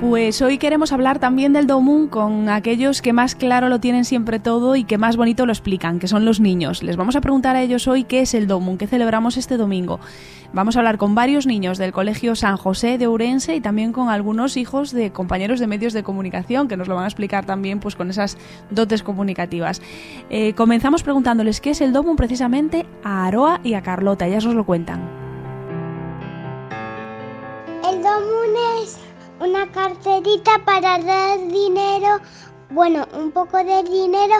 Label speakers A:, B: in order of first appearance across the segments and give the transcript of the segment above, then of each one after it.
A: Pues hoy queremos hablar también del Domun con aquellos que más claro lo tienen siempre todo y que más bonito lo explican, que son los niños. Les vamos a preguntar a ellos hoy qué es el Domun, qué celebramos este domingo. Vamos a hablar con varios niños del Colegio San José de Ourense y también con algunos hijos de compañeros de medios de comunicación que nos lo van a explicar también pues con esas dotes comunicativas. Eh, comenzamos preguntándoles qué es el Domun precisamente a Aroa y a Carlota, ellas nos lo cuentan.
B: Carterita para dar dinero, bueno, un poco de dinero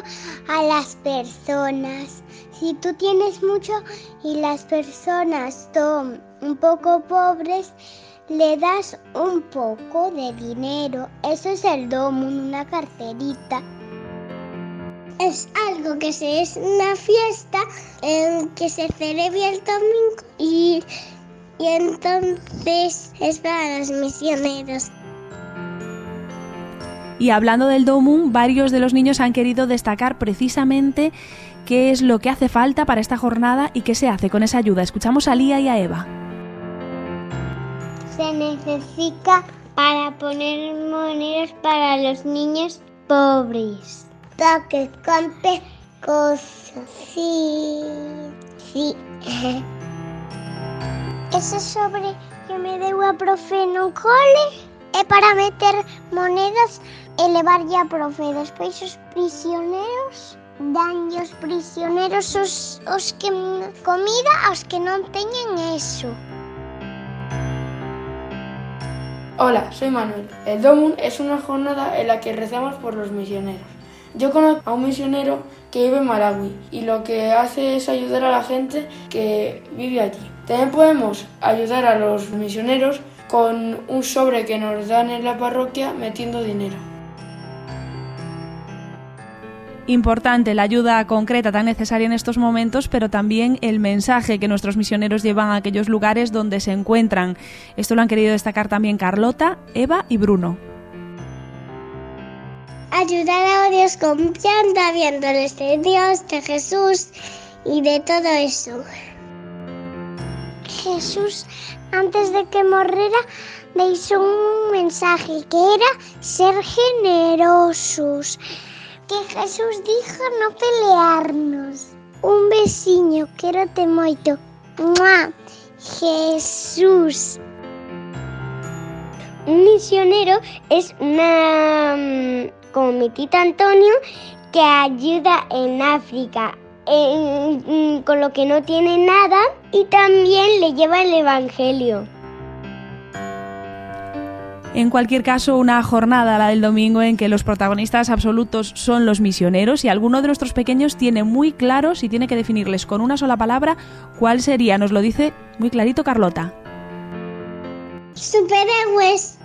B: a las personas. Si tú tienes mucho y las personas son un poco pobres, le das un poco de dinero. Eso es el domo, una carterita. Es algo que se es una fiesta en que se celebra el domingo y y entonces es para los misioneros.
A: Y hablando del Domun, varios de los niños han querido destacar precisamente qué es lo que hace falta para esta jornada y qué se hace con esa ayuda. Escuchamos a Lía y a Eva.
B: Se necesita para poner monedas para los niños pobres. Toques, conte cosas. Sí, sí. Ese sobre que me deu a profe no cole é para meter monedas e levar a profe. Despois os prisioneros dan os prisioneros os, os que comida aos que non teñen eso.
C: Hola, soy Manuel. El Domun es una jornada en la que rezamos por los misioneros. Yo conozco a un misionero que vive en Malawi y lo que hace es ayudar a la gente que vive allí. También podemos ayudar a los misioneros con un sobre que nos dan en la parroquia metiendo dinero.
A: Importante la ayuda concreta tan necesaria en estos momentos, pero también el mensaje que nuestros misioneros llevan a aquellos lugares donde se encuentran. Esto lo han querido destacar también Carlota, Eva y Bruno.
B: Ayudar a Dios confiando, habiéndoles de Dios, de Jesús y de todo eso. Jesús, antes de que morrera, le hizo un mensaje que era ser generosos. Que Jesús dijo no pelearnos. Un besiño, te moito. ¡Mua! Jesús. Un misionero es una mm, como mi tita Antonio que ayuda en África con lo que no tiene nada y también le lleva el Evangelio.
A: En cualquier caso, una jornada, la del domingo, en que los protagonistas absolutos son los misioneros y alguno de nuestros pequeños tiene muy claro, si tiene que definirles con una sola palabra, cuál sería. Nos lo dice muy clarito Carlota.
B: Superhéroes.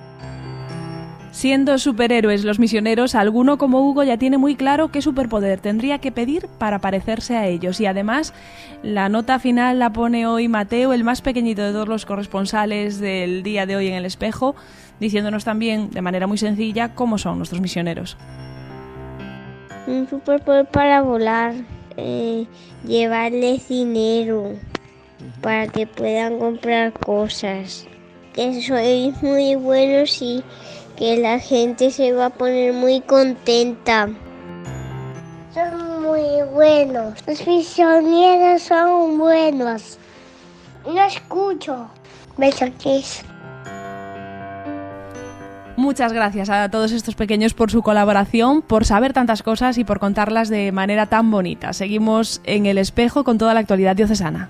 A: Siendo superhéroes los misioneros, alguno como Hugo ya tiene muy claro qué superpoder tendría que pedir para parecerse a ellos. Y además, la nota final la pone hoy Mateo, el más pequeñito de todos los corresponsales del día de hoy en el espejo, diciéndonos también de manera muy sencilla cómo son nuestros misioneros.
D: Un superpoder para volar, eh, llevarles dinero para que puedan comprar cosas. Que sois muy buenos y que la gente se va a poner muy contenta.
B: Son muy buenos. Los misioneros son buenos. No escucho. Besos,
A: Muchas gracias a todos estos pequeños por su colaboración, por saber tantas cosas y por contarlas de manera tan bonita. Seguimos en el espejo con toda la actualidad diocesana.